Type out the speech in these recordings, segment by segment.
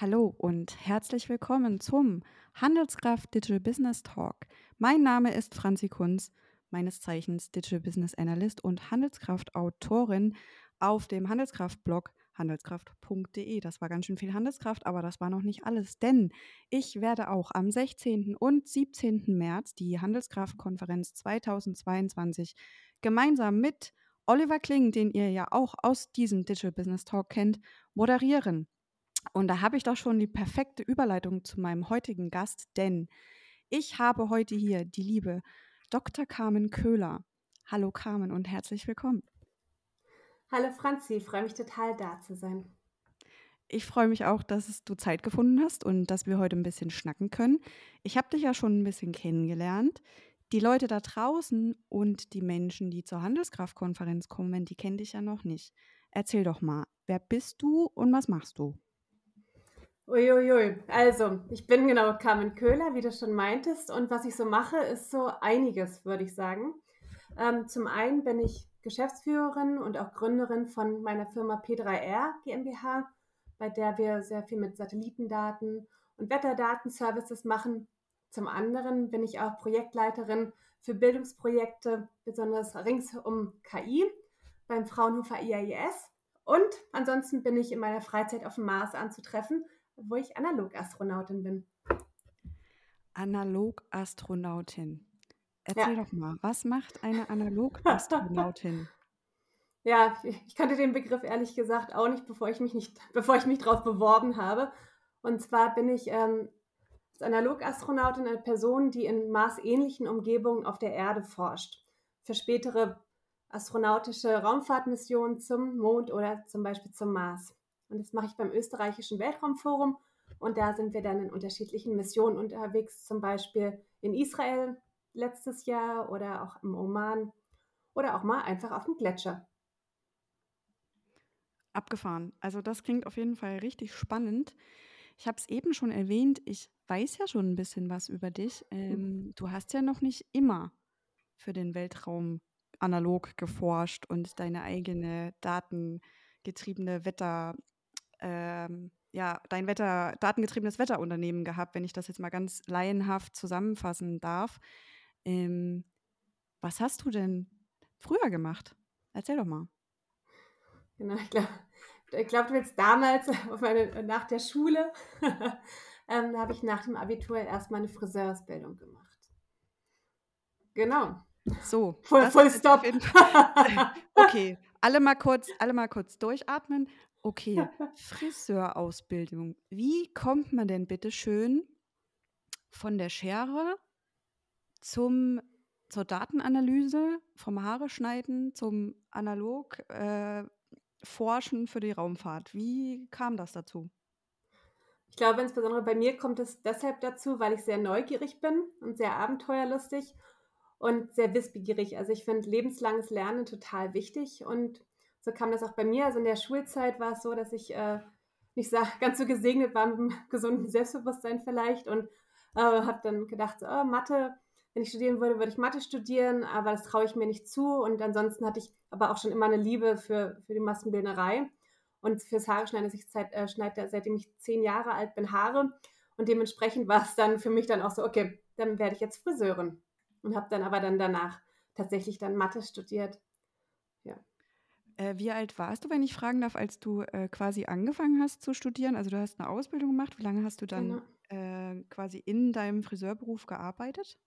Hallo und herzlich willkommen zum Handelskraft Digital Business Talk. Mein Name ist Franzi Kunz, meines Zeichens Digital Business Analyst und Handelskraft Autorin auf dem Handelskraft-Blog handelskraft.de. Das war ganz schön viel Handelskraft, aber das war noch nicht alles, denn ich werde auch am 16. und 17. März die Handelskraft-Konferenz 2022 gemeinsam mit Oliver Kling, den ihr ja auch aus diesem Digital Business Talk kennt, moderieren. Und da habe ich doch schon die perfekte Überleitung zu meinem heutigen Gast, denn ich habe heute hier die liebe Dr. Carmen Köhler. Hallo Carmen und herzlich willkommen. Hallo Franzi, freue mich total da zu sein. Ich freue mich auch, dass du Zeit gefunden hast und dass wir heute ein bisschen schnacken können. Ich habe dich ja schon ein bisschen kennengelernt. Die Leute da draußen und die Menschen, die zur Handelskraftkonferenz kommen, die kennen dich ja noch nicht. Erzähl doch mal, wer bist du und was machst du? Uiuiui, also ich bin genau Carmen Köhler, wie du schon meintest, und was ich so mache, ist so einiges, würde ich sagen. Ähm, zum einen bin ich Geschäftsführerin und auch Gründerin von meiner Firma P3R GmbH, bei der wir sehr viel mit Satellitendaten und Wetterdatenservices machen. Zum anderen bin ich auch Projektleiterin für Bildungsprojekte, besonders rings um KI beim Fraunhofer IAIS. Und ansonsten bin ich in meiner Freizeit auf dem Mars anzutreffen, wo ich Analogastronautin bin. Analogastronautin. Erzähl ja. doch mal, was macht eine Analogastronautin? ja, ich kannte den Begriff ehrlich gesagt auch nicht, bevor ich mich nicht, bevor ich mich drauf beworben habe. Und zwar bin ich ähm, als Analogastronautin eine Person, die in maßähnlichen Umgebungen auf der Erde forscht. Für spätere astronautische Raumfahrtmissionen zum Mond oder zum Beispiel zum Mars. Und das mache ich beim österreichischen Weltraumforum. Und da sind wir dann in unterschiedlichen Missionen unterwegs, zum Beispiel in Israel letztes Jahr oder auch im Oman oder auch mal einfach auf dem Gletscher. Abgefahren. Also das klingt auf jeden Fall richtig spannend. Ich habe es eben schon erwähnt, ich weiß ja schon ein bisschen was über dich. Ähm, du hast ja noch nicht immer für den Weltraum analog geforscht und deine eigene datengetriebene Wetter, ähm, ja, dein Wetter, datengetriebenes Wetterunternehmen gehabt, wenn ich das jetzt mal ganz laienhaft zusammenfassen darf. Ähm, was hast du denn früher gemacht? Erzähl doch mal. Genau, ich glaube, ich glaub, du willst damals meine, nach der Schule, ähm, habe ich nach dem Abitur erstmal eine Friseursbildung gemacht. Genau. So. Voll, voll Stop. okay, alle mal kurz, alle mal kurz durchatmen. Okay, Friseurausbildung. Wie kommt man denn bitte schön von der Schere zum, zur Datenanalyse, vom Haare schneiden zum analog äh, Forschen für die Raumfahrt? Wie kam das dazu? Ich glaube, insbesondere bei mir kommt es deshalb dazu, weil ich sehr neugierig bin und sehr abenteuerlustig und sehr wissbegierig. Also ich finde lebenslanges Lernen total wichtig und so kam das auch bei mir. Also in der Schulzeit war es so, dass ich äh, nicht so, ganz so gesegnet war mit einem gesunden Selbstbewusstsein vielleicht und äh, habe dann gedacht, so, oh, Mathe, wenn ich studieren würde, würde ich Mathe studieren, aber das traue ich mir nicht zu. Und ansonsten hatte ich aber auch schon immer eine Liebe für, für die Maskenbildnerei und fürs Haare schneiden. Ich seit, äh, schneide seitdem ich zehn Jahre alt bin Haare und dementsprechend war es dann für mich dann auch so, okay, dann werde ich jetzt Friseurin und habe dann aber dann danach tatsächlich dann Mathe studiert. Äh, wie alt warst du, wenn ich fragen darf, als du äh, quasi angefangen hast zu studieren? Also du hast eine Ausbildung gemacht. Wie lange hast du dann genau. äh, quasi in deinem Friseurberuf gearbeitet?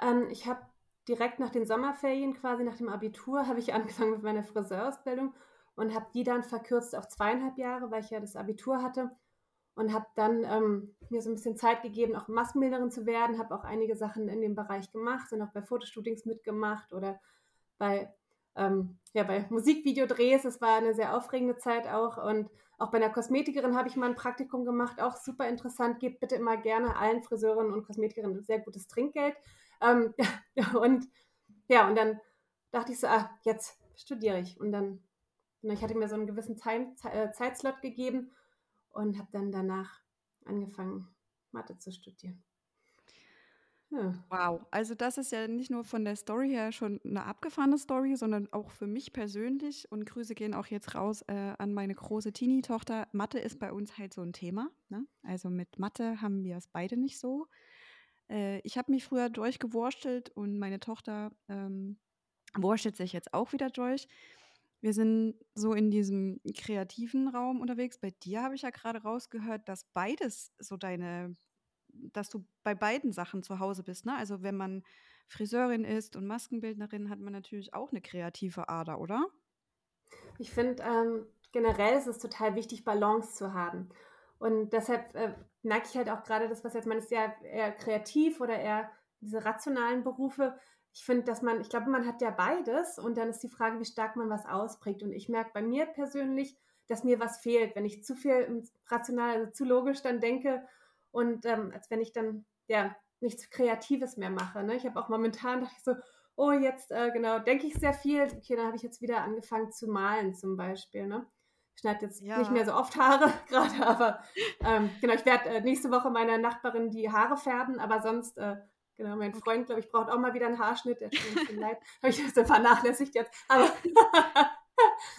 Ähm, ich habe direkt nach den Sommerferien, quasi nach dem Abitur, habe ich angefangen mit meiner Friseurausbildung und habe die dann verkürzt auf zweieinhalb Jahre, weil ich ja das Abitur hatte und habe dann ähm, mir so ein bisschen Zeit gegeben, auch Maskenbildnerin zu werden, habe auch einige Sachen in dem Bereich gemacht, und auch bei Fotoshootings mitgemacht oder bei ähm, ja, bei Musikvideodrehs. Es war eine sehr aufregende Zeit auch. Und auch bei einer Kosmetikerin habe ich mal ein Praktikum gemacht. Auch super interessant. Gebt bitte immer gerne allen Friseurinnen und Kosmetikerinnen sehr gutes Trinkgeld. Ähm, und ja, und dann dachte ich so, ah, jetzt studiere ich. Und dann, ich hatte mir so einen gewissen Time, äh, Zeitslot gegeben und habe dann danach angefangen, Mathe zu studieren. Ja. Wow, also das ist ja nicht nur von der Story her schon eine abgefahrene Story, sondern auch für mich persönlich. Und Grüße gehen auch jetzt raus äh, an meine große Teenie-Tochter. Mathe ist bei uns halt so ein Thema. Ne? Also mit Mathe haben wir es beide nicht so. Äh, ich habe mich früher durchgewurstelt und meine Tochter ähm, wurstelt sich jetzt auch wieder durch. Wir sind so in diesem kreativen Raum unterwegs. Bei dir habe ich ja gerade rausgehört, dass beides so deine dass du bei beiden Sachen zu Hause bist, ne? Also, wenn man Friseurin ist und Maskenbildnerin, hat man natürlich auch eine kreative Ader, oder? Ich finde, ähm, generell ist es total wichtig, Balance zu haben. Und deshalb äh, merke ich halt auch gerade das, was jetzt man ist ja eher kreativ oder eher diese rationalen Berufe. Ich finde, dass man, ich glaube, man hat ja beides und dann ist die Frage, wie stark man was ausprägt. Und ich merke bei mir persönlich, dass mir was fehlt, wenn ich zu viel rational, also zu logisch dann denke und ähm, als wenn ich dann ja nichts Kreatives mehr mache. Ne? Ich habe auch momentan dachte ich so, oh, jetzt äh, genau, denke ich sehr viel. Okay, dann habe ich jetzt wieder angefangen zu malen zum Beispiel. Ne? Ich schneide jetzt ja. nicht mehr so oft Haare gerade, aber ähm, genau, ich werde äh, nächste Woche meiner Nachbarin die Haare färben, aber sonst, äh, genau, mein Freund, glaube ich, braucht auch mal wieder einen Haarschnitt, der tut mir leid. Habe ich das vernachlässigt jetzt. Aber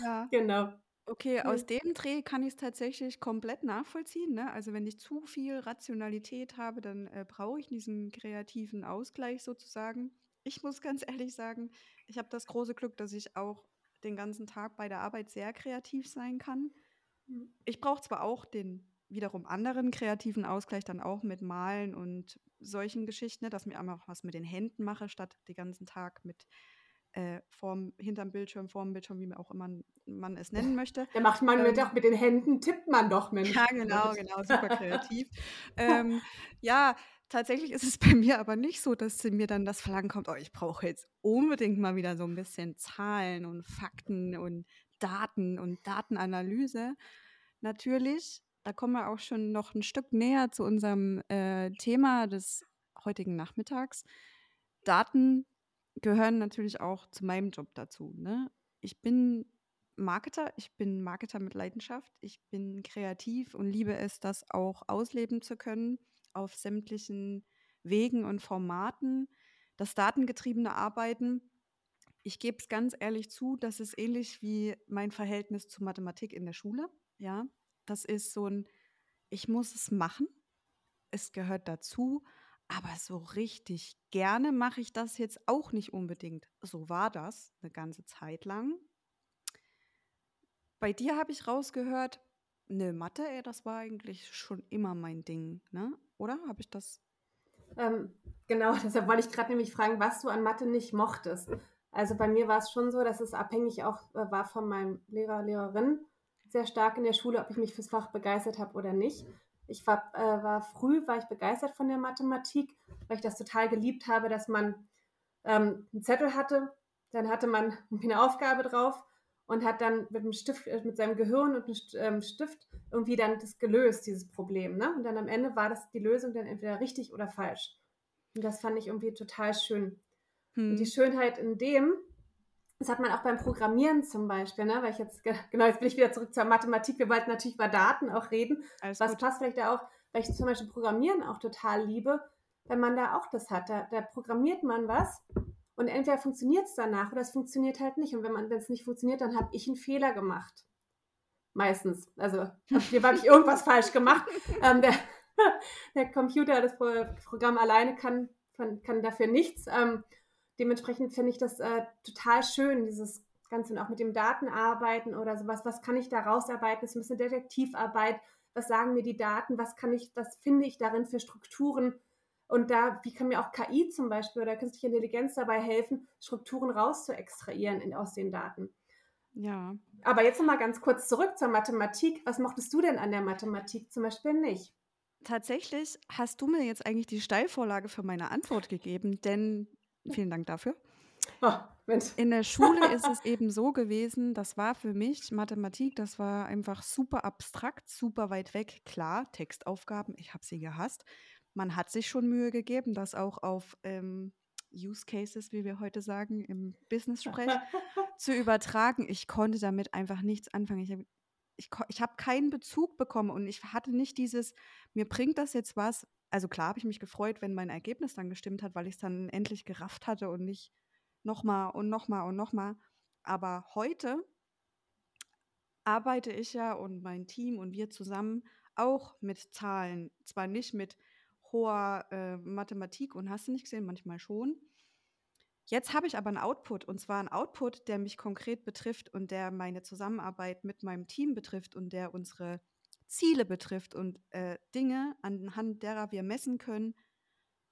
ja. genau. Okay, aus dem Dreh kann ich es tatsächlich komplett nachvollziehen, ne? Also, wenn ich zu viel Rationalität habe, dann, äh, brauche ich diesen kreativen Ausgleich sozusagen. Ich muss ganz ehrlich sagen, ich habe das große Glück, dass ich auch den ganzen Tag bei der Arbeit sehr kreativ sein kann. Mhm. Ich brauche zwar auch den wiederum anderen kreativen Ausgleich dann auch mit Malen und solchen Geschichten, ne, dass ich einfach was mit den Händen mache, statt den ganzen Tag mit äh, vorm, hinterm Bildschirm, vorm Bildschirm, wie man auch immer man es nennen möchte. Da macht man ähm, mit, mit den Händen, tippt man doch, Mensch. Ja, genau, genau, super kreativ. ähm, ja, tatsächlich ist es bei mir aber nicht so, dass mir dann das Verlangen kommt, oh, ich brauche jetzt unbedingt mal wieder so ein bisschen Zahlen und Fakten und Daten und Datenanalyse. Natürlich, da kommen wir auch schon noch ein Stück näher zu unserem äh, Thema des heutigen Nachmittags. Daten gehören natürlich auch zu meinem Job dazu. Ne? Ich bin Marketer, ich bin Marketer mit Leidenschaft, ich bin kreativ und liebe es, das auch ausleben zu können auf sämtlichen Wegen und Formaten. Das datengetriebene Arbeiten, ich gebe es ganz ehrlich zu, das ist ähnlich wie mein Verhältnis zu Mathematik in der Schule. Ja, das ist so ein, ich muss es machen, es gehört dazu aber so richtig gerne mache ich das jetzt auch nicht unbedingt. So war das eine ganze Zeit lang. Bei dir habe ich rausgehört, ne, Mathe, ey, das war eigentlich schon immer mein Ding, ne? Oder habe ich das? Ähm, genau, deshalb wollte ich gerade nämlich fragen, was du an Mathe nicht mochtest. Also bei mir war es schon so, dass es abhängig auch äh, war von meinem Lehrer, Lehrerin sehr stark in der Schule, ob ich mich fürs Fach begeistert habe oder nicht. Ich war, äh, war früh, war ich begeistert von der Mathematik, weil ich das total geliebt habe, dass man ähm, einen Zettel hatte, dann hatte man eine Aufgabe drauf und hat dann mit dem Stift, äh, mit seinem Gehirn und einem ähm, Stift irgendwie dann das gelöst, dieses Problem. Ne? Und dann am Ende war das die Lösung dann entweder richtig oder falsch. Und das fand ich irgendwie total schön. Hm. Und die hm. Schönheit in dem, das hat man auch beim Programmieren zum Beispiel, ne? weil ich jetzt, genau, jetzt bin ich wieder zurück zur Mathematik. Wir wollten natürlich über Daten auch reden. Alles was gut. passt vielleicht da auch, weil ich zum Beispiel Programmieren auch total liebe, wenn man da auch das hat. Da, da programmiert man was und entweder funktioniert es danach oder es funktioniert halt nicht. Und wenn man, wenn es nicht funktioniert, dann habe ich einen Fehler gemacht. Meistens. Also hier habe ich irgendwas falsch gemacht. Ähm, der, der Computer, das Programm alleine kann, kann dafür nichts. Ähm, dementsprechend finde ich das äh, total schön, dieses Ganze und auch mit dem Datenarbeiten oder sowas. Was kann ich da rausarbeiten? Das ist ein bisschen Detektivarbeit. Was sagen mir die Daten? Was kann ich, was finde ich darin für Strukturen? Und da, wie kann mir auch KI zum Beispiel oder künstliche Intelligenz dabei helfen, Strukturen rauszuextrahieren in, aus den Daten? Ja. Aber jetzt nochmal ganz kurz zurück zur Mathematik. Was mochtest du denn an der Mathematik zum Beispiel nicht? Tatsächlich hast du mir jetzt eigentlich die Steilvorlage für meine Antwort gegeben, denn Vielen Dank dafür. Oh, In der Schule ist es eben so gewesen, das war für mich Mathematik, das war einfach super abstrakt, super weit weg. Klar, Textaufgaben, ich habe sie gehasst. Man hat sich schon Mühe gegeben, das auch auf ähm, Use Cases, wie wir heute sagen, im Business-Sprech zu übertragen. Ich konnte damit einfach nichts anfangen. Ich habe ich, ich habe keinen Bezug bekommen und ich hatte nicht dieses, mir bringt das jetzt was. Also klar habe ich mich gefreut, wenn mein Ergebnis dann gestimmt hat, weil ich es dann endlich gerafft hatte und nicht nochmal und nochmal und nochmal. Aber heute arbeite ich ja und mein Team und wir zusammen auch mit Zahlen. Zwar nicht mit hoher äh, Mathematik und hast du nicht gesehen, manchmal schon. Jetzt habe ich aber einen Output und zwar einen Output, der mich konkret betrifft und der meine Zusammenarbeit mit meinem Team betrifft und der unsere Ziele betrifft und äh, Dinge, anhand derer wir messen können,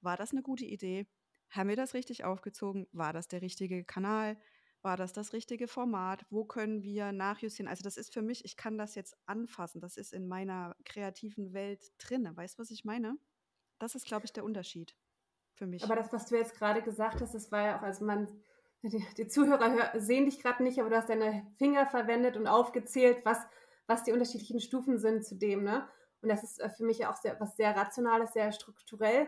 war das eine gute Idee? Haben wir das richtig aufgezogen? War das der richtige Kanal? War das das richtige Format? Wo können wir nachjustieren? Also das ist für mich, ich kann das jetzt anfassen. Das ist in meiner kreativen Welt drin. Weißt du, was ich meine? Das ist, glaube ich, der Unterschied für mich. Aber das, was du jetzt gerade gesagt hast, das war ja auch, also man, die, die Zuhörer hör, sehen dich gerade nicht, aber du hast deine Finger verwendet und aufgezählt, was, was die unterschiedlichen Stufen sind zu dem, ne? Und das ist äh, für mich auch sehr, was sehr Rationales, sehr strukturell.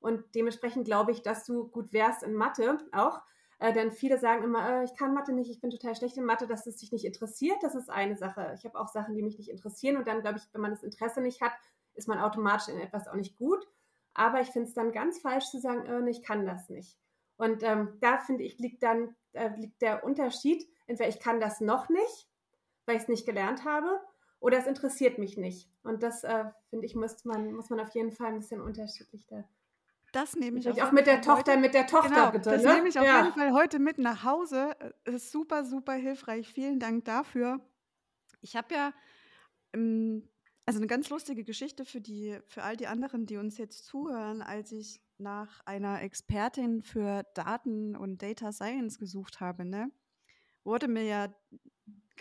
Und dementsprechend glaube ich, dass du gut wärst in Mathe auch. Äh, denn viele sagen immer, äh, ich kann Mathe nicht, ich bin total schlecht in Mathe, dass es dich nicht interessiert. Das ist eine Sache. Ich habe auch Sachen, die mich nicht interessieren. Und dann glaube ich, wenn man das Interesse nicht hat, ist man automatisch in etwas auch nicht gut. Aber ich finde es dann ganz falsch zu sagen, äh, ich kann das nicht. Und ähm, da finde ich, liegt dann äh, liegt der Unterschied. Entweder ich kann das noch nicht, weil ich es nicht gelernt habe, oder es interessiert mich nicht. Und das, äh, finde ich, muss man, muss man auf jeden Fall ein bisschen unterschiedlich da. Das nehme ich auch, auch mit der Tochter, heute, mit der Tochter genau, bitte. Das ne? nehme ich auf ja. jeden Fall heute mit nach Hause. Das ist super, super hilfreich. Vielen Dank dafür. Ich habe ja ähm, also eine ganz lustige Geschichte für die, für all die anderen, die uns jetzt zuhören, als ich nach einer Expertin für Daten und Data Science gesucht habe, ne, wurde mir ja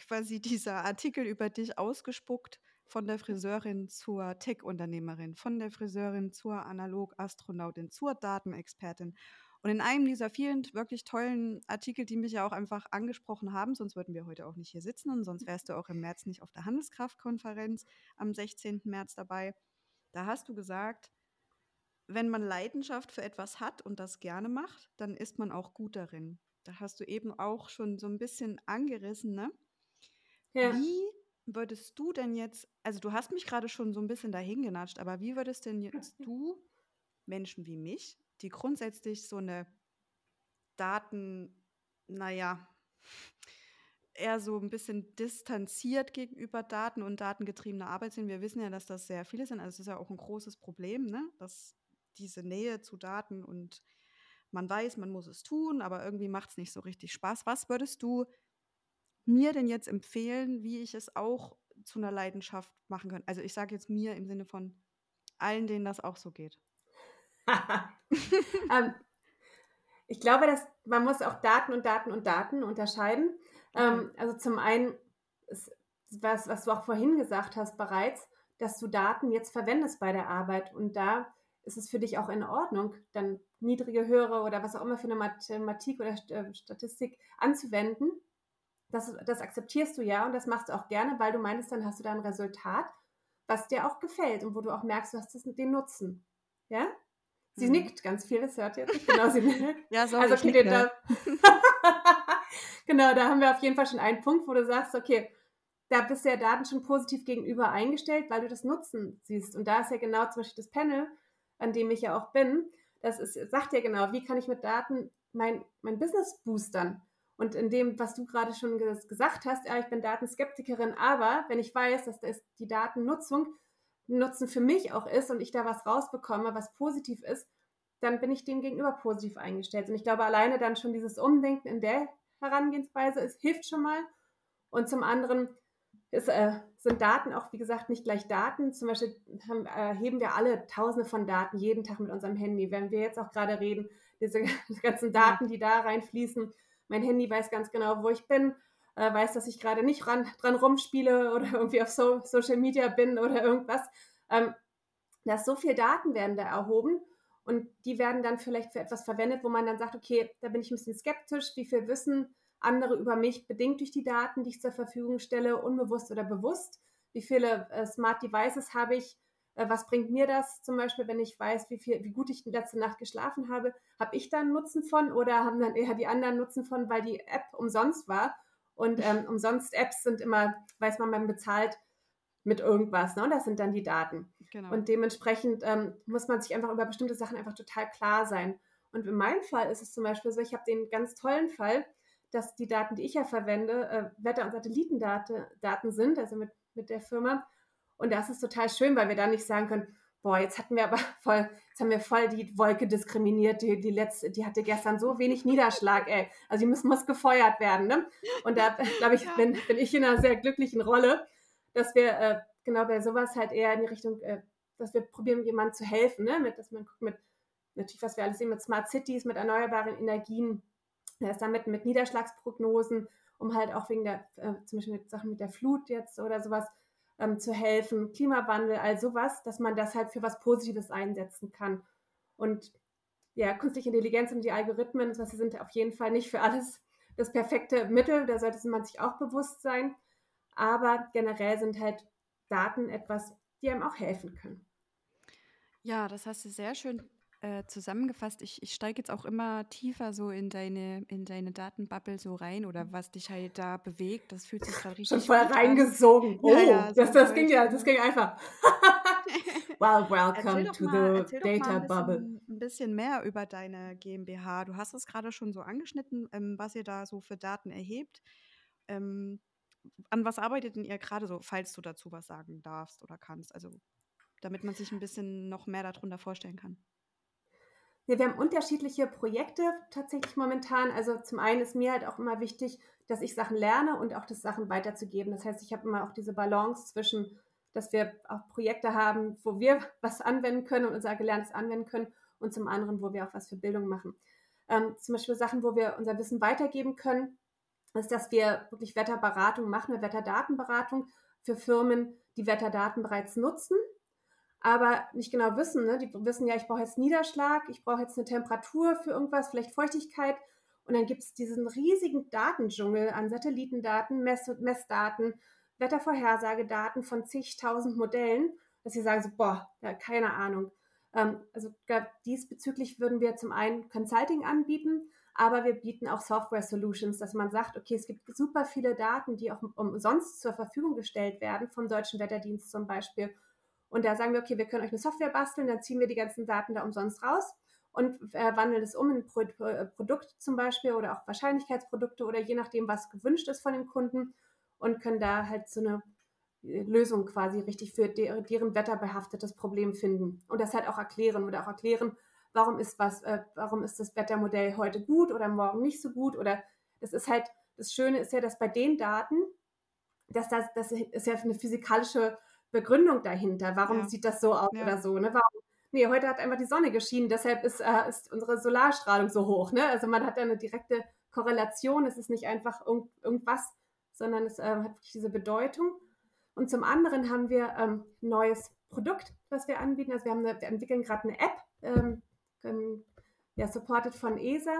quasi dieser Artikel über dich ausgespuckt von der Friseurin zur Tech-Unternehmerin, von der Friseurin zur Analog-Astronautin, zur Datenexpertin. Und in einem dieser vielen wirklich tollen Artikel, die mich ja auch einfach angesprochen haben, sonst würden wir heute auch nicht hier sitzen und sonst wärst du auch im März nicht auf der Handelskraftkonferenz am 16. März dabei. Da hast du gesagt, wenn man Leidenschaft für etwas hat und das gerne macht, dann ist man auch gut darin. Da hast du eben auch schon so ein bisschen angerissen, ne? Ja. Wie würdest du denn jetzt, also du hast mich gerade schon so ein bisschen dahin genatscht, aber wie würdest denn jetzt du Menschen wie mich die grundsätzlich so eine Daten, naja, eher so ein bisschen distanziert gegenüber Daten und datengetriebener Arbeit sind. Wir wissen ja, dass das sehr viele sind. Also es ist ja auch ein großes Problem, ne? dass diese Nähe zu Daten und man weiß, man muss es tun, aber irgendwie macht es nicht so richtig Spaß. Was würdest du mir denn jetzt empfehlen, wie ich es auch zu einer Leidenschaft machen kann? Also ich sage jetzt mir im Sinne von allen, denen das auch so geht. ähm, ich glaube, dass man muss auch Daten und Daten und Daten unterscheiden. Ähm, also zum einen, ist, was, was du auch vorhin gesagt hast bereits, dass du Daten jetzt verwendest bei der Arbeit und da ist es für dich auch in Ordnung, dann niedrige, höhere oder was auch immer für eine Mathematik oder äh, Statistik anzuwenden. Das, das akzeptierst du ja und das machst du auch gerne, weil du meinst, dann hast du da ein Resultat, was dir auch gefällt und wo du auch merkst, du hast den Nutzen. Ja? Sie mhm. nickt ganz viel, das hört ihr jetzt nicht genau. Sie nickt. ja, sorry, also, okay, da, genau, da haben wir auf jeden Fall schon einen Punkt, wo du sagst, okay, da bist du ja Daten schon positiv gegenüber eingestellt, weil du das Nutzen siehst. Und da ist ja genau zum Beispiel das Panel, an dem ich ja auch bin, das ist, sagt ja genau, wie kann ich mit Daten mein, mein Business boostern? Und in dem, was du gerade schon gesagt hast, ja, ich bin Datenskeptikerin, aber wenn ich weiß, dass das die Datennutzung Nutzen für mich auch ist und ich da was rausbekomme, was positiv ist, dann bin ich dem gegenüber positiv eingestellt. Und ich glaube, alleine dann schon dieses Umdenken in der Herangehensweise ist, hilft schon mal. Und zum anderen ist, äh, sind Daten auch, wie gesagt, nicht gleich Daten. Zum Beispiel haben, äh, heben wir alle Tausende von Daten jeden Tag mit unserem Handy. Wenn wir jetzt auch gerade reden, diese ganzen Daten, die da reinfließen. Mein Handy weiß ganz genau, wo ich bin, äh, weiß, dass ich gerade nicht ran, dran rumspiele oder irgendwie auf so, Social Media bin oder irgendwas. Ähm, dass so viel Daten werden da erhoben und die werden dann vielleicht für etwas verwendet, wo man dann sagt, okay, da bin ich ein bisschen skeptisch, wie viel Wissen andere über mich bedingt durch die Daten, die ich zur Verfügung stelle, unbewusst oder bewusst. Wie viele äh, Smart Devices habe ich? Äh, was bringt mir das zum Beispiel, wenn ich weiß, wie, viel, wie gut ich letzte Nacht geschlafen habe? Habe ich da einen Nutzen von oder haben dann eher die anderen Nutzen von, weil die App umsonst war Und ähm, umsonst Apps sind immer, weiß man, man bezahlt mit irgendwas. Ne? Und das sind dann die Daten. Genau. Und dementsprechend ähm, muss man sich einfach über bestimmte Sachen einfach total klar sein. Und in meinem Fall ist es zum Beispiel so, ich habe den ganz tollen Fall, dass die Daten, die ich ja verwende, äh, Wetter- und Satellitendaten sind, also mit, mit der Firma. Und das ist total schön, weil wir da nicht sagen können, boah, jetzt hatten wir aber voll, jetzt haben wir voll die Wolke diskriminiert, die, die letzte, die hatte gestern so wenig Niederschlag, ey. Also die muss, muss gefeuert werden, ne? Und da, glaube ich, ja. bin, bin ich in einer sehr glücklichen Rolle, dass wir äh, genau bei sowas halt eher in die Richtung, äh, dass wir probieren, jemandem zu helfen, ne? Mit, dass man guckt mit, natürlich, was wir alles sehen, mit Smart Cities, mit erneuerbaren Energien, das damit mit Niederschlagsprognosen, um halt auch wegen der, äh, zum Beispiel mit Sachen mit der Flut jetzt oder sowas, ähm, zu helfen, Klimawandel, all sowas, dass man das halt für was Positives einsetzen kann. Und ja, künstliche Intelligenz und die Algorithmen, sie sind auf jeden Fall nicht für alles das perfekte Mittel, da sollte man sich auch bewusst sein. Aber generell sind halt Daten etwas, die einem auch helfen können. Ja, das hast du sehr schön äh, zusammengefasst. Ich, ich steige jetzt auch immer tiefer so in deine, in deine Datenbubble so rein oder was dich halt da bewegt. Das fühlt sich gerade richtig Schon voll reingesogen. Oh, ja, ja, so das, das ging ja, das ging einfach. well, welcome to mal, the data ein bubble. Bisschen, ein bisschen mehr über deine GmbH. Du hast es gerade schon so angeschnitten, ähm, was ihr da so für Daten erhebt. Ähm, an was arbeitet denn ihr gerade so, falls du dazu was sagen darfst oder kannst? Also damit man sich ein bisschen noch mehr darunter vorstellen kann. Ja, wir haben unterschiedliche Projekte tatsächlich momentan. Also zum einen ist mir halt auch immer wichtig, dass ich Sachen lerne und auch das Sachen weiterzugeben. Das heißt, ich habe immer auch diese Balance zwischen, dass wir auch Projekte haben, wo wir was anwenden können und unser Gelerntes anwenden können und zum anderen, wo wir auch was für Bildung machen. Ähm, zum Beispiel Sachen, wo wir unser Wissen weitergeben können, ist, dass wir wirklich Wetterberatung machen, eine Wetterdatenberatung für Firmen, die Wetterdaten bereits nutzen aber nicht genau wissen. Ne? Die wissen ja, ich brauche jetzt Niederschlag, ich brauche jetzt eine Temperatur für irgendwas, vielleicht Feuchtigkeit. Und dann gibt es diesen riesigen Datendschungel an Satellitendaten, Mess Messdaten, Wettervorhersagedaten von zigtausend Modellen, dass sie sagen so, boah, ja, keine Ahnung. Ähm, also diesbezüglich würden wir zum einen Consulting anbieten, aber wir bieten auch Software Solutions, dass man sagt, okay, es gibt super viele Daten, die auch umsonst zur Verfügung gestellt werden, vom Deutschen Wetterdienst zum Beispiel und da sagen wir, okay, wir können euch eine Software basteln, dann ziehen wir die ganzen Daten da umsonst raus und äh, wandeln es um in Pro äh, Produkt zum Beispiel oder auch Wahrscheinlichkeitsprodukte oder je nachdem, was gewünscht ist von dem Kunden und können da halt so eine äh, Lösung quasi richtig für de deren wetterbehaftetes Problem finden und das halt auch erklären oder auch erklären, warum ist was, äh, warum ist das Wettermodell heute gut oder morgen nicht so gut oder das ist halt, das Schöne ist ja, dass bei den Daten, dass das, das ist ja eine physikalische Begründung dahinter. Warum ja. sieht das so aus ja. oder so? Ne? Warum? Nee, heute hat einfach die Sonne geschienen, deshalb ist, äh, ist unsere Solarstrahlung so hoch. Ne? Also man hat da eine direkte Korrelation. Es ist nicht einfach irgend, irgendwas, sondern es äh, hat wirklich diese Bedeutung. Und zum anderen haben wir ähm, ein neues Produkt, was wir anbieten. Also wir, haben eine, wir entwickeln gerade eine App, ähm, ähm, ja, supported von ESA.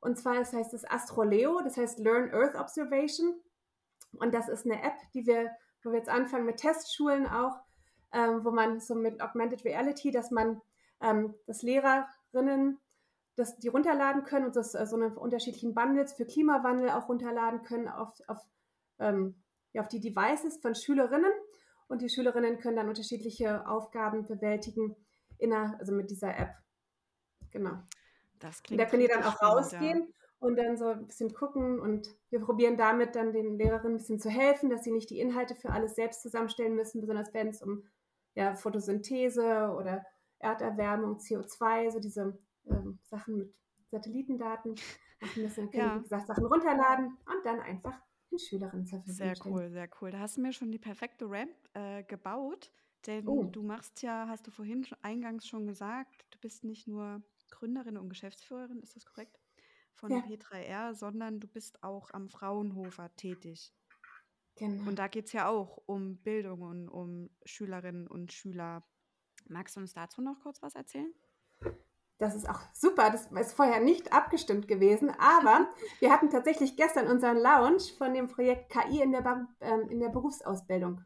Und zwar das heißt es Astroleo, das heißt Learn Earth Observation. Und das ist eine App, die wir wo wir jetzt anfangen mit Testschulen auch, ähm, wo man so mit Augmented Reality, dass man ähm, das Lehrerinnen dass die runterladen können und das äh, so eine unterschiedlichen Bundles für Klimawandel auch runterladen können auf, auf, ähm, ja, auf die Devices von Schülerinnen. Und die Schülerinnen können dann unterschiedliche Aufgaben bewältigen in einer, also mit dieser App. Genau. Das klingt und da können die dann auch rausgehen und dann so ein bisschen gucken und wir probieren damit dann den Lehrerinnen ein bisschen zu helfen, dass sie nicht die Inhalte für alles selbst zusammenstellen müssen, besonders wenn es um ja, Photosynthese oder Erderwärmung, CO2, so diese ähm, Sachen mit Satellitendaten machen müssen. Können ja. wie gesagt, Sachen runterladen und dann einfach den Schülerinnen zur Verfügung Sehr stellen. cool, sehr cool. Da hast du mir schon die perfekte Ramp äh, gebaut, denn oh. du machst ja, hast du vorhin eingangs schon gesagt, du bist nicht nur Gründerin und Geschäftsführerin, ist das korrekt? Von ja. P3R, sondern du bist auch am Fraunhofer tätig. Genau. Und da geht es ja auch um Bildung und um Schülerinnen und Schüler. Magst du uns dazu noch kurz was erzählen? Das ist auch super. Das ist vorher nicht abgestimmt gewesen, aber wir hatten tatsächlich gestern unseren Lounge von dem Projekt KI in der, ähm, in der Berufsausbildung.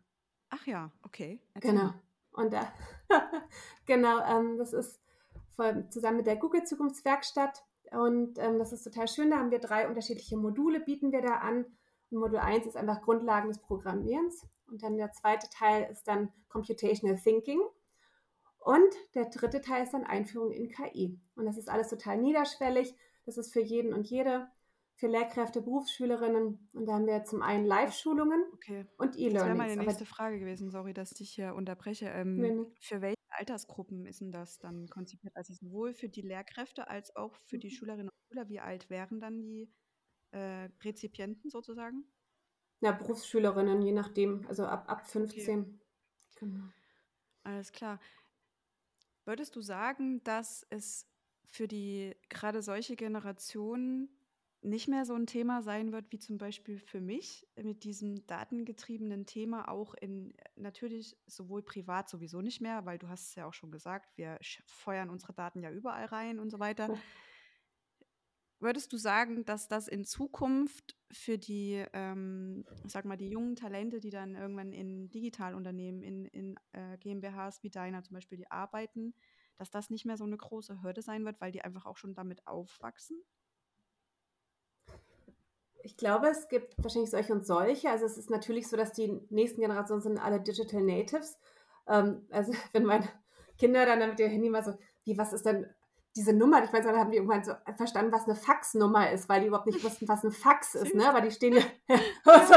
Ach ja, okay. Erzähl genau. Und da, genau, ähm, das ist voll, zusammen mit der Google Zukunftswerkstatt und ähm, das ist total schön. Da haben wir drei unterschiedliche Module, bieten wir da an. Modul 1 ist einfach Grundlagen des Programmierens. Und dann der zweite Teil ist dann Computational Thinking. Und der dritte Teil ist dann Einführung in KI. Und das ist alles total niederschwellig. Das ist für jeden und jede, für Lehrkräfte, Berufsschülerinnen. Und da haben wir zum einen Live-Schulungen okay. und E-Learning. Das wäre meine nächste Frage gewesen. Sorry, dass ich hier unterbreche. Ähm, nee, nee. Für welche Altersgruppen ist denn das dann konzipiert? Also sowohl für die Lehrkräfte als auch für die mhm. Schülerinnen und Schüler. Wie alt wären dann die äh, Rezipienten sozusagen? Ja, Berufsschülerinnen, je nachdem. Also ab, ab 15. Okay. Genau. Alles klar. Würdest du sagen, dass es für die gerade solche Generationen nicht mehr so ein Thema sein wird, wie zum Beispiel für mich mit diesem datengetriebenen Thema auch in natürlich sowohl privat sowieso nicht mehr, weil du hast es ja auch schon gesagt, wir feuern unsere Daten ja überall rein und so weiter. Würdest du sagen, dass das in Zukunft für die, ähm, sag mal, die jungen Talente, die dann irgendwann in Digitalunternehmen, in, in äh, GmbHs wie deiner zum Beispiel, die arbeiten, dass das nicht mehr so eine große Hürde sein wird, weil die einfach auch schon damit aufwachsen? Ich glaube, es gibt wahrscheinlich solche und solche. Also es ist natürlich so, dass die nächsten Generationen sind alle Digital Natives. Ähm, also wenn meine Kinder dann mit dem Handy mal so, wie, was ist denn diese Nummer, ich weiß nicht, haben die irgendwann so verstanden, was eine Faxnummer ist, weil die überhaupt nicht wussten, was ein Fax ist, ne? Aber die stehen ja so,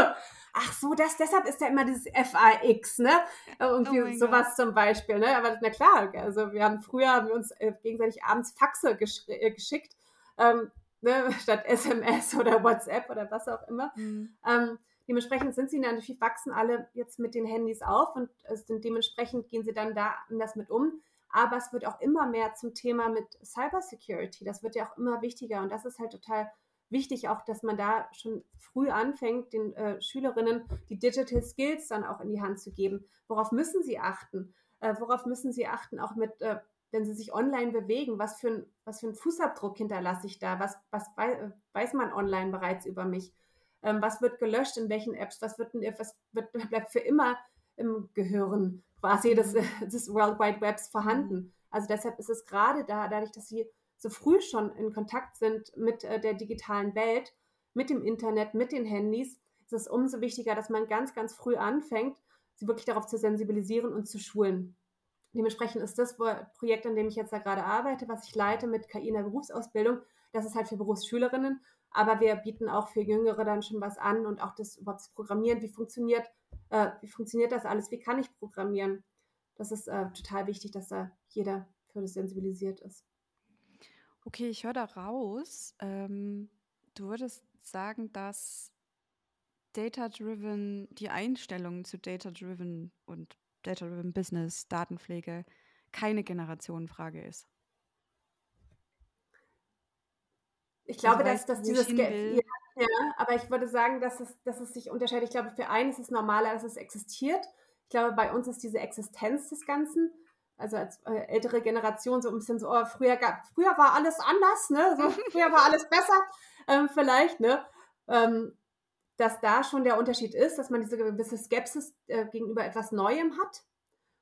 ach so, das, deshalb ist ja immer dieses FAX, ne? Irgendwie oh sowas God. zum Beispiel, ne? Aber na klar, also wir haben früher haben wir uns äh, gegenseitig abends Faxe äh, geschickt, ähm, ne? statt SMS oder WhatsApp oder was auch immer. Mhm. Ähm, dementsprechend sind sie natürlich, wachsen alle jetzt mit den Handys auf und sind, dementsprechend gehen sie dann da anders mit um. Aber es wird auch immer mehr zum Thema mit Cybersecurity. Das wird ja auch immer wichtiger. Und das ist halt total wichtig, auch dass man da schon früh anfängt, den äh, Schülerinnen die Digital Skills dann auch in die Hand zu geben. Worauf müssen sie achten? Äh, worauf müssen sie achten, auch mit, äh, wenn sie sich online bewegen? Was für, ein, was für einen Fußabdruck hinterlasse ich da? Was, was wei weiß man online bereits über mich? Ähm, was wird gelöscht in welchen Apps? Was, wird, was wird, bleibt für immer im Gehirn quasi des, des World Wide Webs vorhanden. Also deshalb ist es gerade da, dadurch, dass sie so früh schon in Kontakt sind mit äh, der digitalen Welt, mit dem Internet, mit den Handys, ist es umso wichtiger, dass man ganz, ganz früh anfängt, sie wirklich darauf zu sensibilisieren und zu schulen. Dementsprechend ist das Projekt, an dem ich jetzt da gerade arbeite, was ich leite mit KI in der Berufsausbildung, das ist halt für Berufsschülerinnen, aber wir bieten auch für Jüngere dann schon was an und auch das überhaupt das Programmieren, wie funktioniert äh, wie funktioniert das alles, wie kann ich programmieren. Das ist äh, total wichtig, dass da jeder für das sensibilisiert ist. Okay, ich höre da raus. Ähm, du würdest sagen, dass Data-Driven, die Einstellung zu Data-Driven und Data-Driven Business, Datenpflege keine Generationenfrage ist. Ich glaube, also, dass, dass dieses Geld, ja, aber ich würde sagen, dass es, dass es sich unterscheidet. Ich glaube, für einen ist es normaler, dass es existiert. Ich glaube, bei uns ist diese Existenz des Ganzen, also als äh, ältere Generation so ein bisschen so, oh, früher, gab, früher war alles anders, ne? So, früher war alles besser, ähm, vielleicht, ne? Ähm, dass da schon der Unterschied ist, dass man diese gewisse Skepsis äh, gegenüber etwas Neuem hat,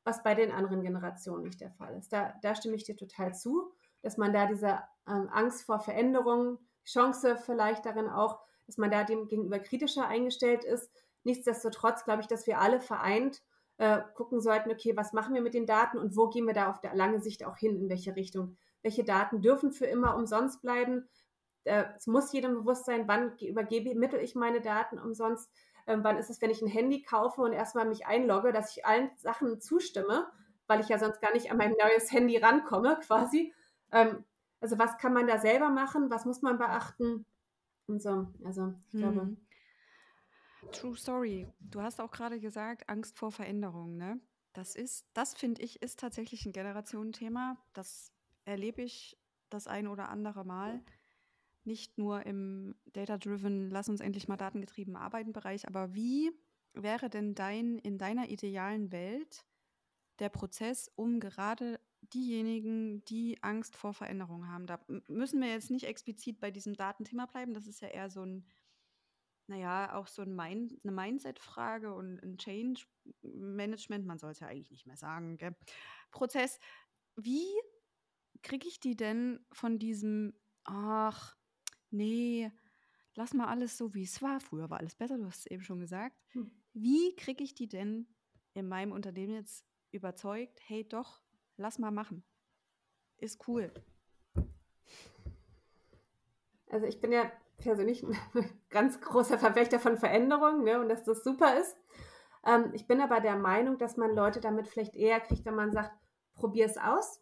was bei den anderen Generationen nicht der Fall ist. Da, da stimme ich dir total zu, dass man da diese ähm, Angst vor Veränderungen, Chance vielleicht darin auch, dass man da dem gegenüber kritischer eingestellt ist. Nichtsdestotrotz glaube ich, dass wir alle vereint äh, gucken sollten, okay, was machen wir mit den Daten und wo gehen wir da auf der lange Sicht auch hin, in welche Richtung. Welche Daten dürfen für immer umsonst bleiben? Es muss jedem bewusst sein, wann übergebe mittel ich meine Daten umsonst. Ähm, wann ist es, wenn ich ein Handy kaufe und erstmal mich einlogge, dass ich allen Sachen zustimme, weil ich ja sonst gar nicht an mein neues Handy rankomme, quasi. Ähm, also was kann man da selber machen? Was muss man beachten? Und so. Also ich glaube. Hm. True Story. Du hast auch gerade gesagt, Angst vor Veränderung, ne? Das ist, das finde ich, ist tatsächlich ein Generationenthema. Das erlebe ich das ein oder andere Mal. Nicht nur im Data-Driven, lass uns endlich mal datengetrieben arbeiten Bereich, aber wie wäre denn dein, in deiner idealen Welt der Prozess, um gerade diejenigen, die Angst vor Veränderung haben. Da müssen wir jetzt nicht explizit bei diesem Datenthema bleiben. Das ist ja eher so ein, naja, auch so ein Mind, eine Mindset-Frage und ein Change-Management, man soll es ja eigentlich nicht mehr sagen, gell? Prozess. Wie kriege ich die denn von diesem, ach, nee, lass mal alles so, wie es war. Früher war alles besser, du hast es eben schon gesagt. Hm. Wie kriege ich die denn in meinem Unternehmen jetzt überzeugt, hey doch, lass mal machen. Ist cool. Also ich bin ja persönlich ein ganz großer Verfechter von Veränderungen ne, und dass das super ist. Ähm, ich bin aber der Meinung, dass man Leute damit vielleicht eher kriegt, wenn man sagt, probier es aus.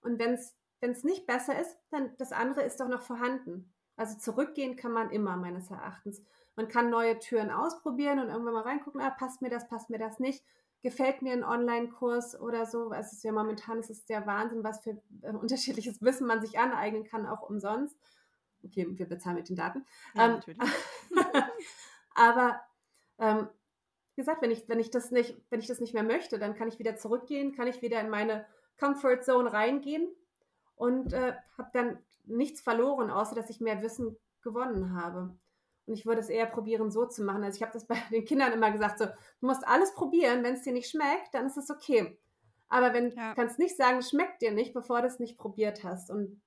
Und wenn es nicht besser ist, dann das andere ist doch noch vorhanden. Also zurückgehen kann man immer, meines Erachtens. Man kann neue Türen ausprobieren und irgendwann mal reingucken, ah, passt mir das, passt mir das nicht. Gefällt mir ein Online-Kurs oder so. Es ist ja momentan, es ist der Wahnsinn, was für äh, unterschiedliches Wissen man sich aneignen kann, auch umsonst. Okay, wir bezahlen mit den Daten. Ja, ähm, natürlich. aber ähm, wie gesagt, wenn ich, wenn ich das nicht, wenn ich das nicht mehr möchte, dann kann ich wieder zurückgehen, kann ich wieder in meine Comfort Zone reingehen und äh, habe dann nichts verloren, außer dass ich mehr Wissen gewonnen habe. Und ich würde es eher probieren, so zu machen. Also ich habe das bei den Kindern immer gesagt, so, du musst alles probieren, wenn es dir nicht schmeckt, dann ist es okay. Aber wenn ja. du kannst nicht sagen, es schmeckt dir nicht, bevor du es nicht probiert hast. Und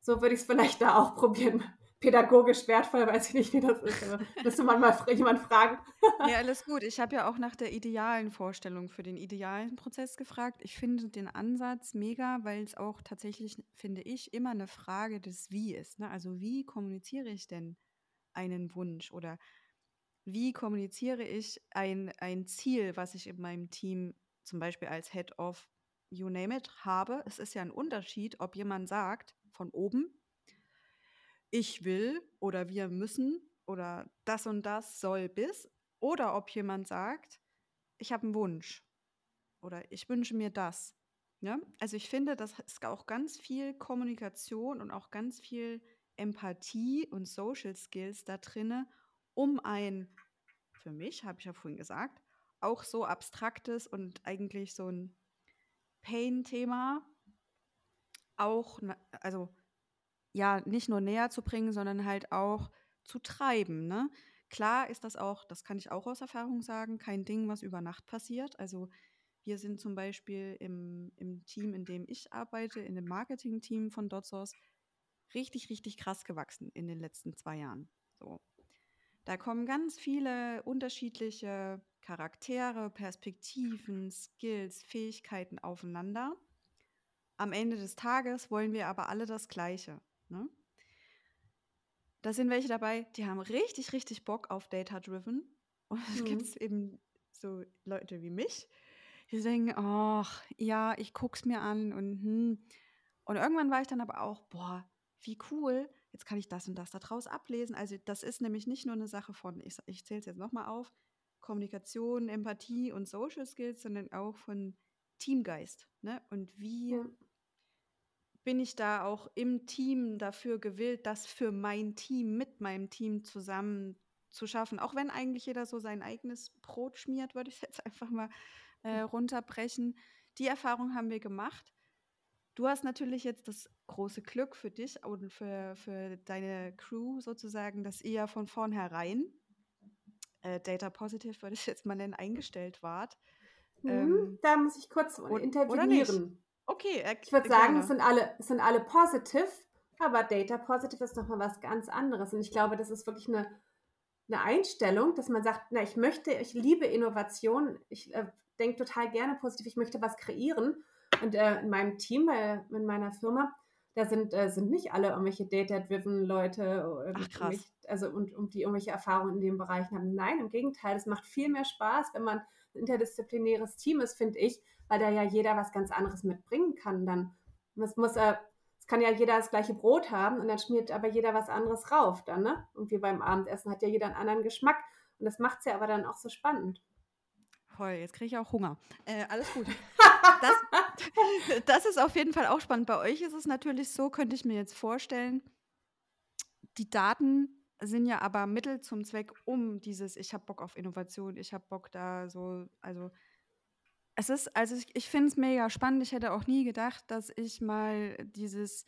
so würde ich es vielleicht da auch probieren. Pädagogisch wertvoll, weiß ich nicht, wie das ist. Aber müsste man mal jemand fragen. Ja, alles gut. Ich habe ja auch nach der idealen Vorstellung für den idealen Prozess gefragt. Ich finde den Ansatz mega, weil es auch tatsächlich, finde ich, immer eine Frage des Wie ist. Ne? Also wie kommuniziere ich denn einen Wunsch oder wie kommuniziere ich ein, ein Ziel, was ich in meinem Team zum Beispiel als Head of You Name It habe. Es ist ja ein Unterschied, ob jemand sagt von oben, ich will oder wir müssen oder das und das soll bis, oder ob jemand sagt, ich habe einen Wunsch oder ich wünsche mir das. Ja? Also ich finde, das ist auch ganz viel Kommunikation und auch ganz viel Empathie und Social Skills da drinne, um ein, für mich, habe ich ja vorhin gesagt, auch so abstraktes und eigentlich so ein Pain-Thema auch, also ja, nicht nur näher zu bringen, sondern halt auch zu treiben. Ne? Klar ist das auch, das kann ich auch aus Erfahrung sagen, kein Ding, was über Nacht passiert. Also wir sind zum Beispiel im, im Team, in dem ich arbeite, in dem Marketing-Team von DotSource, richtig, richtig krass gewachsen in den letzten zwei Jahren. So. Da kommen ganz viele unterschiedliche Charaktere, Perspektiven, Skills, Fähigkeiten aufeinander. Am Ende des Tages wollen wir aber alle das Gleiche. Ne? Da sind welche dabei, die haben richtig, richtig Bock auf Data-Driven. Und es mhm. gibt eben so Leute wie mich, die denken, ach, ja, ich guck's mir an und hm. Und irgendwann war ich dann aber auch, boah, wie cool, jetzt kann ich das und das daraus ablesen. Also das ist nämlich nicht nur eine Sache von, ich, ich zähle es jetzt nochmal auf, Kommunikation, Empathie und Social Skills, sondern auch von Teamgeist. Ne? Und wie ja. Bin ich da auch im Team dafür gewillt, das für mein Team, mit meinem Team zusammen zu schaffen. Auch wenn eigentlich jeder so sein eigenes Brot schmiert, würde ich jetzt einfach mal äh, runterbrechen. Die Erfahrung haben wir gemacht. Du hast natürlich jetzt das große Glück für dich und für, für deine Crew sozusagen, dass ihr von vornherein äh, Data Positive, würde ich jetzt mal nennen, eingestellt wart. Mhm, ähm, da muss ich kurz oder, intervenieren. Okay, er, ich würde sagen, es sind, alle, es sind alle positive, aber Data Positive ist nochmal was ganz anderes. Und ich glaube, das ist wirklich eine, eine Einstellung, dass man sagt, na, ich möchte, ich liebe Innovation, ich äh, denke total gerne positiv, ich möchte was kreieren und äh, in meinem Team, äh, in meiner Firma, da sind, äh, sind nicht alle irgendwelche data-driven Leute Ach, krass. Mich, also und, und die irgendwelche Erfahrungen in dem Bereich haben. Nein, im Gegenteil, es macht viel mehr Spaß, wenn man ein interdisziplinäres Team ist, finde ich, weil da ja jeder was ganz anderes mitbringen kann. Dann es muss äh, es kann ja jeder das gleiche Brot haben und dann schmiert aber jeder was anderes rauf dann, ne? Und wie beim Abendessen hat ja jeder einen anderen Geschmack. Und das macht es ja aber dann auch so spannend. Voll, jetzt kriege ich auch Hunger. Äh, alles gut. Das, das ist auf jeden Fall auch spannend. Bei euch ist es natürlich so, könnte ich mir jetzt vorstellen, die Daten sind ja aber Mittel zum Zweck, um dieses, ich habe Bock auf Innovation, ich habe Bock da so, also es ist, also ich, ich finde es mega spannend. Ich hätte auch nie gedacht, dass ich mal dieses,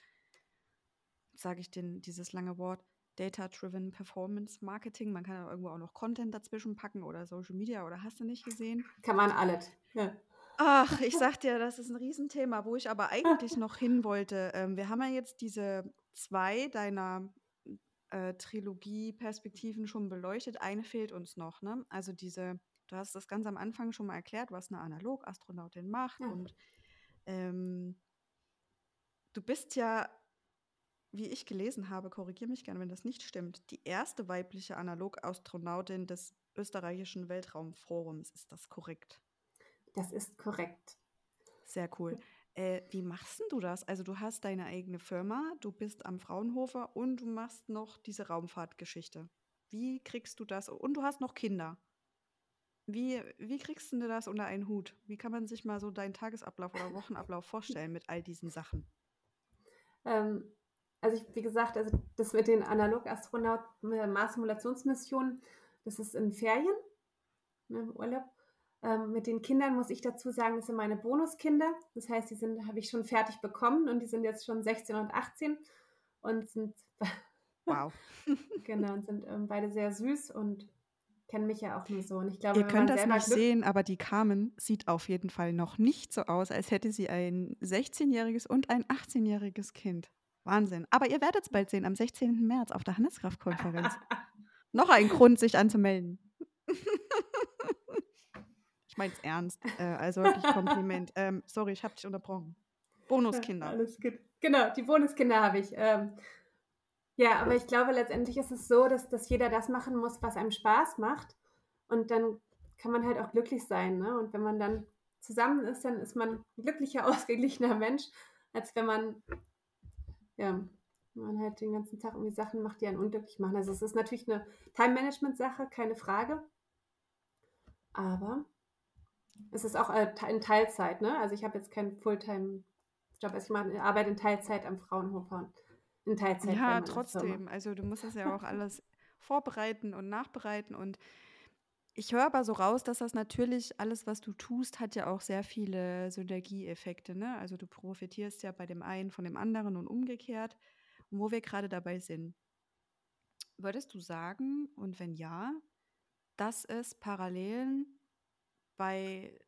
sage ich den, dieses lange Wort, Data-Driven Performance Marketing. Man kann ja irgendwo auch noch Content dazwischen packen oder Social Media oder hast du nicht gesehen? Kann man alles. Ja. Ach, ich sag dir, das ist ein Riesenthema, wo ich aber eigentlich noch hin wollte. Ähm, wir haben ja jetzt diese zwei deiner äh, Trilogie-Perspektiven schon beleuchtet. Eine fehlt uns noch, ne? Also diese, du hast das ganz am Anfang schon mal erklärt, was eine Analog-Astronautin macht. Ja. Und ähm, du bist ja, wie ich gelesen habe, korrigiere mich gerne, wenn das nicht stimmt, die erste weibliche Analog-Astronautin des österreichischen Weltraumforums. Ist das korrekt? Das ist korrekt. Sehr cool. Äh, wie machst du das? Also du hast deine eigene Firma, du bist am Fraunhofer und du machst noch diese Raumfahrtgeschichte. Wie kriegst du das? Und du hast noch Kinder. Wie, wie kriegst du das unter einen Hut? Wie kann man sich mal so deinen Tagesablauf oder Wochenablauf vorstellen mit all diesen Sachen? Ähm, also ich, wie gesagt, also das mit den Analog-Astronauten, äh, Mars-Simulationsmissionen, das ist in Ferien, ne, im Urlaub. Ähm, mit den Kindern muss ich dazu sagen, das sind meine Bonuskinder. Das heißt, die sind, habe ich schon fertig bekommen und die sind jetzt schon 16 und 18 und sind wow. genau und sind ähm, beide sehr süß und kennen mich ja auch nur so. Und ich glaube, Ihr könnt das nicht Glück sehen, aber die Carmen sieht auf jeden Fall noch nicht so aus, als hätte sie ein 16-jähriges und ein 18-jähriges Kind. Wahnsinn. Aber ihr werdet es bald sehen, am 16. März auf der Handelskraftkonferenz. noch ein Grund, sich anzumelden. Ich meine es ernst. Äh, also wirklich Kompliment. ähm, sorry, ich habe dich unterbrochen. Bonuskinder. Ja, alles gut. Genau, die Bonuskinder habe ich. Ähm, ja, aber ich glaube, letztendlich ist es so, dass, dass jeder das machen muss, was einem Spaß macht. Und dann kann man halt auch glücklich sein. Ne? Und wenn man dann zusammen ist, dann ist man ein glücklicher, ausgeglichener Mensch, als wenn man, ja, man halt den ganzen Tag irgendwie Sachen macht, die einen unglücklich machen. Also es ist natürlich eine Time-Management-Sache, keine Frage. Aber es ist auch äh, in Teilzeit, ne? Also ich habe jetzt keinen Fulltime-Job. Also ich, arbeite in Teilzeit am Fraunhofer in Teilzeit. Ja, trotzdem. Also du musst das ja auch alles vorbereiten und nachbereiten und ich höre aber so raus, dass das natürlich alles, was du tust, hat ja auch sehr viele Synergieeffekte. Ne? Also du profitierst ja bei dem einen von dem anderen und umgekehrt. Und wo wir gerade dabei sind, würdest du sagen, und wenn ja, dass es Parallelen bei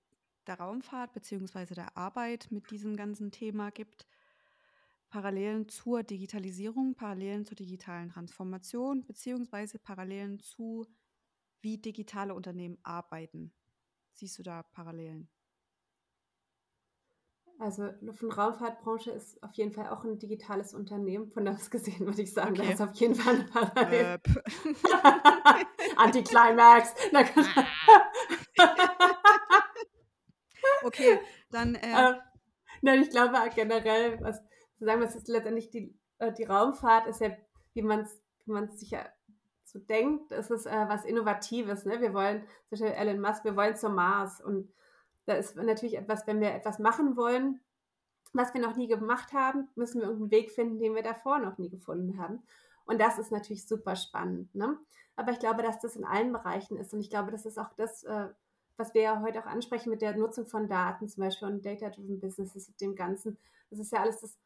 der Raumfahrt bzw. der Arbeit mit diesem ganzen Thema gibt, Parallelen zur Digitalisierung, Parallelen zur digitalen Transformation beziehungsweise Parallelen zu, wie digitale Unternehmen arbeiten. Siehst du da Parallelen? Also Luft- und Raumfahrtbranche ist auf jeden Fall auch ein digitales Unternehmen. Von das gesehen würde ich sagen, okay. da ist auf jeden Fall eine Parallele. Anticlimax. Okay, dann. Äh, äh, nein, ich glaube generell, was sagen, was ist letztendlich die, äh, die Raumfahrt, ist ja, wie man es wie sich ja so denkt, ist es äh, was Innovatives. Ne? Wir wollen, zum Beispiel Elon Musk, wir wollen zum Mars. Und da ist natürlich etwas, wenn wir etwas machen wollen, was wir noch nie gemacht haben, müssen wir irgendeinen Weg finden, den wir davor noch nie gefunden haben. Und das ist natürlich super spannend. Ne? Aber ich glaube, dass das in allen Bereichen ist. Und ich glaube, das ist auch das, äh, was wir ja heute auch ansprechen mit der Nutzung von Daten, zum Beispiel und Data-Driven Businesses dem Ganzen. Das ist ja alles das,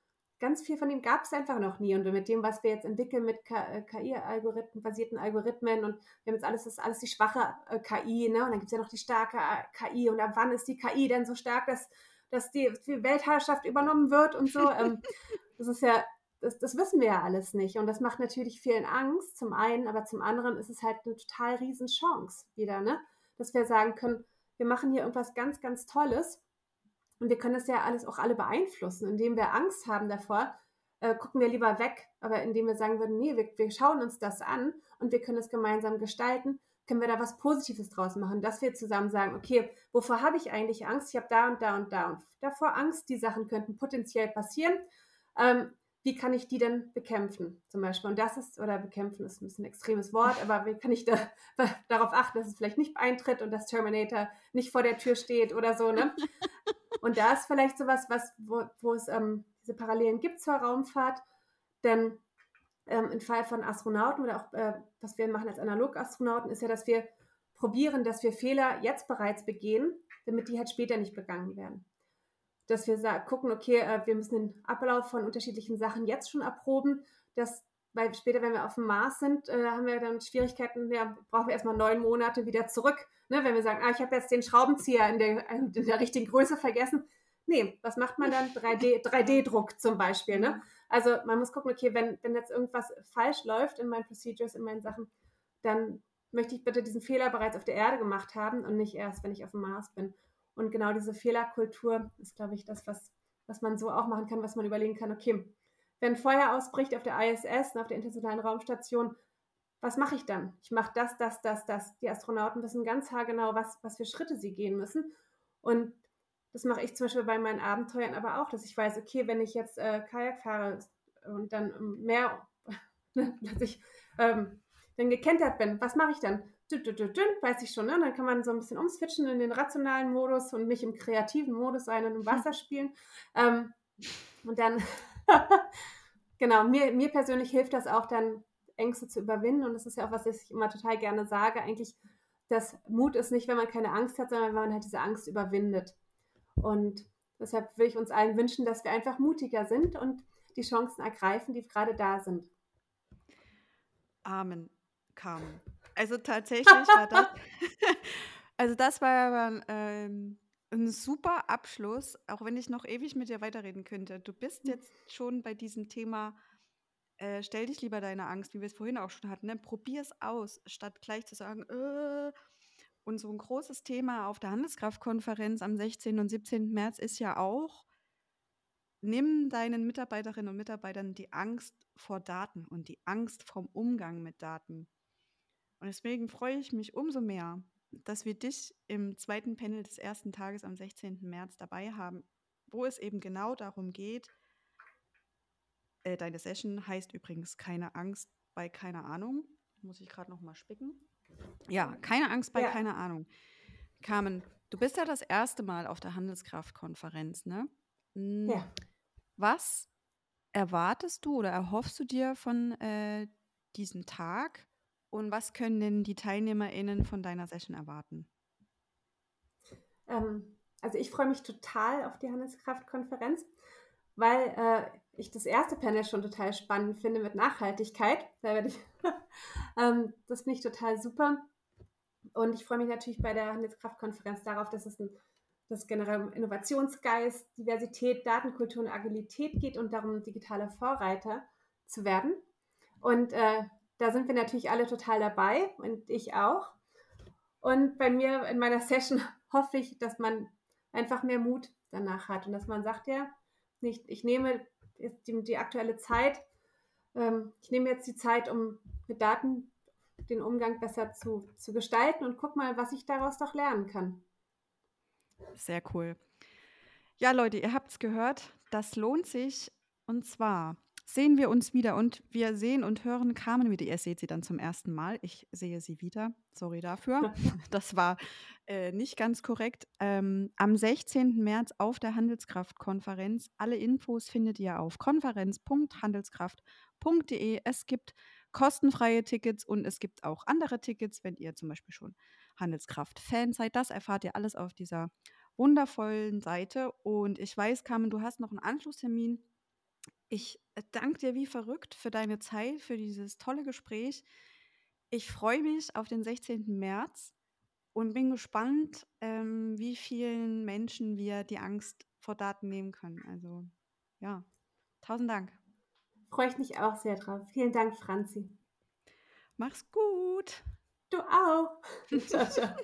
ganz viel von dem gab es einfach noch nie. Und mit dem, was wir jetzt entwickeln mit KI-Algorithmen, basierten Algorithmen und wir haben jetzt alles, das ist alles die schwache äh, KI, ne? Und dann gibt es ja noch die starke äh, KI. Und ab wann ist die KI denn so stark, dass, dass die, die Weltherrschaft übernommen wird und so? ähm, das ist ja, das, das wissen wir ja alles nicht. Und das macht natürlich vielen Angst, zum einen, aber zum anderen ist es halt eine total riesen Chance wieder, ne? dass wir sagen können, wir machen hier irgendwas ganz, ganz Tolles und wir können das ja alles auch alle beeinflussen, indem wir Angst haben davor, äh, gucken wir lieber weg, aber indem wir sagen würden, nee, wir, wir schauen uns das an und wir können es gemeinsam gestalten, können wir da was Positives draus machen, dass wir zusammen sagen, okay, wovor habe ich eigentlich Angst? Ich habe da und da und da und davor Angst, die Sachen könnten potenziell passieren. Ähm, wie kann ich die denn bekämpfen zum Beispiel? Und das ist, oder bekämpfen ist ein bisschen ein extremes Wort, aber wie kann ich da, darauf achten, dass es vielleicht nicht eintritt und dass Terminator nicht vor der Tür steht oder so, ne? Und da ist vielleicht sowas, was, wo, wo es ähm, diese Parallelen gibt zur Raumfahrt, denn ähm, im Fall von Astronauten oder auch, äh, was wir machen als Analogastronauten, ist ja, dass wir probieren, dass wir Fehler jetzt bereits begehen, damit die halt später nicht begangen werden. Dass wir gucken, okay, äh, wir müssen den Ablauf von unterschiedlichen Sachen jetzt schon erproben, dass weil später, wenn wir auf dem Mars sind, äh, haben wir dann Schwierigkeiten, ja, brauchen wir erstmal neun Monate wieder zurück. Ne? Wenn wir sagen, ah, ich habe jetzt den Schraubenzieher in der, in der richtigen Größe vergessen, Nee, was macht man dann? 3D, 3D-Druck zum Beispiel. Ne? Also man muss gucken, okay, wenn, wenn jetzt irgendwas falsch läuft in meinen Procedures, in meinen Sachen, dann möchte ich bitte diesen Fehler bereits auf der Erde gemacht haben und nicht erst, wenn ich auf dem Mars bin. Und genau diese Fehlerkultur ist, glaube ich, das, was, was man so auch machen kann, was man überlegen kann, okay, wenn Feuer ausbricht auf der ISS, auf der Internationalen Raumstation, was mache ich dann? Ich mache das, das, das, das. Die Astronauten wissen ganz haargenau, was, was für Schritte sie gehen müssen. Und das mache ich zum Beispiel bei meinen Abenteuern aber auch, dass ich weiß, okay, wenn ich jetzt äh, Kajak fahre und dann im Meer, dass ich ähm, dann gekentert bin, was mache ich dann? Dün, dün, dün, weiß ich schon, ne? Dann kann man so ein bisschen umswitchen in den rationalen Modus und mich im kreativen Modus sein und im Wasser spielen. Ähm, und dann, genau, mir, mir persönlich hilft das auch dann, Ängste zu überwinden. Und das ist ja auch, was ich immer total gerne sage, eigentlich, dass Mut ist nicht, wenn man keine Angst hat, sondern wenn man halt diese Angst überwindet. Und deshalb will ich uns allen wünschen, dass wir einfach mutiger sind und die Chancen ergreifen, die gerade da sind. Amen, Carmen. Also tatsächlich war das, also das war ähm, ein super Abschluss, auch wenn ich noch ewig mit dir weiterreden könnte. Du bist hm. jetzt schon bei diesem Thema, äh, stell dich lieber deine Angst, wie wir es vorhin auch schon hatten, ne? probier es aus, statt gleich zu sagen, äh, und so ein großes Thema auf der Handelskraftkonferenz am 16. und 17. März ist ja auch, nimm deinen Mitarbeiterinnen und Mitarbeitern die Angst vor Daten und die Angst vom Umgang mit Daten. Und deswegen freue ich mich umso mehr, dass wir dich im zweiten Panel des ersten Tages am 16. März dabei haben, wo es eben genau darum geht, äh, deine Session heißt übrigens keine Angst bei keine Ahnung. Muss ich gerade noch mal spicken. Ja, keine Angst bei ja. keine Ahnung. Carmen, du bist ja das erste Mal auf der Handelskraftkonferenz, ne? Hm, ja. Was erwartest du oder erhoffst du dir von äh, diesem Tag? Und was können denn die TeilnehmerInnen von deiner Session erwarten? Ähm, also ich freue mich total auf die Handelskraftkonferenz, weil äh, ich das erste Panel schon total spannend finde mit Nachhaltigkeit. Da werde ich, ähm, das finde ich total super. Und ich freue mich natürlich bei der Handelskraftkonferenz darauf, dass es ein, dass generell um Innovationsgeist, Diversität, Datenkultur und Agilität geht und darum, digitale Vorreiter zu werden. Und äh, da sind wir natürlich alle total dabei und ich auch. Und bei mir in meiner Session hoffe ich, dass man einfach mehr Mut danach hat und dass man sagt, ja, nicht, ich nehme die, die aktuelle Zeit. Ähm, ich nehme jetzt die Zeit, um mit Daten den Umgang besser zu, zu gestalten und guck mal, was ich daraus doch lernen kann. Sehr cool. Ja, Leute, ihr habt es gehört, das lohnt sich. Und zwar sehen wir uns wieder und wir sehen und hören Carmen wieder. Ihr seht sie dann zum ersten Mal. Ich sehe sie wieder. Sorry dafür. Das war äh, nicht ganz korrekt. Ähm, am 16. März auf der Handelskraftkonferenz. Alle Infos findet ihr auf konferenz.handelskraft.de. Es gibt kostenfreie Tickets und es gibt auch andere Tickets, wenn ihr zum Beispiel schon Handelskraft-Fan seid. Das erfahrt ihr alles auf dieser wundervollen Seite. Und ich weiß, Carmen, du hast noch einen Anschlusstermin ich äh, danke dir wie verrückt für deine Zeit, für dieses tolle Gespräch. Ich freue mich auf den 16. März und bin gespannt, ähm, wie vielen Menschen wir die Angst vor Daten nehmen können. Also ja, tausend Dank. Freue ich mich auch sehr drauf. Vielen Dank, Franzi. Mach's gut. Du auch. ciao, ciao.